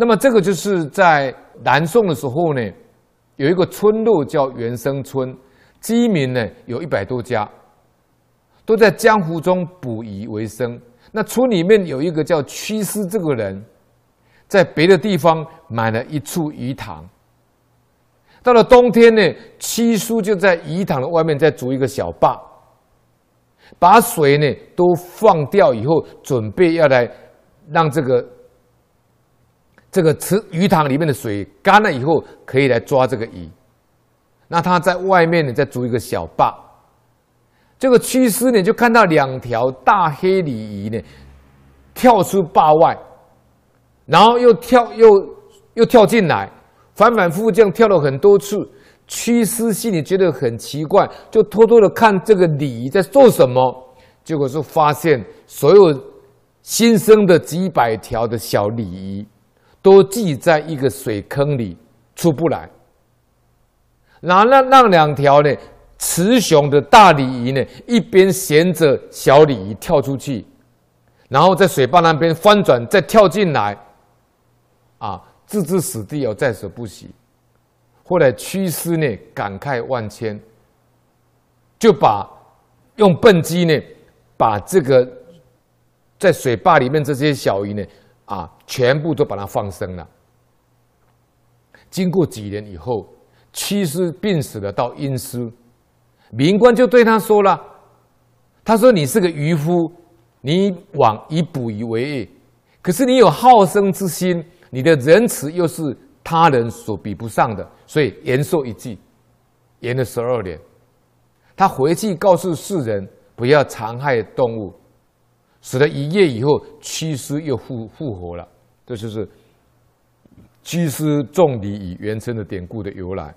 那么这个就是在南宋的时候呢，有一个村落叫元生村，居民呢有一百多家，都在江湖中捕鱼为生。那村里面有一个叫屈师这个人，在别的地方买了一处鱼塘。到了冬天呢，屈叔就在鱼塘的外面再筑一个小坝，把水呢都放掉以后，准备要来让这个这个池鱼塘里面的水干了以后，可以来抓这个鱼。那他在外面呢再筑一个小坝，这个屈师呢就看到两条大黑鲤鱼呢跳出坝外，然后又跳又又跳进来。反反复复这样跳了很多次，屈师心里觉得很奇怪，就偷偷的看这个鲤鱼在做什么。结果是发现所有新生的几百条的小鲤鱼都系在一个水坑里出不来。然后那那两条呢，雌雄的大鲤鱼呢，一边衔着小鲤鱼跳出去，然后在水坝那边翻转，再跳进来，啊。置之死地而在所不惜。后来屈师呢感慨万千，就把用笨鸡呢把这个在水坝里面这些小鱼呢啊全部都把它放生了。经过几年以后，屈师病死了，到阴司，民官就对他说了：“他说你是个渔夫，你往以捕鱼为业，可是你有好生之心。”你的仁慈又是他人所比不上的，所以延寿一计，延了十二年。他回去告诉世人不要残害动物，死了一夜以后，屈师又复复活了。这就是屈师重礼以原生的典故的由来。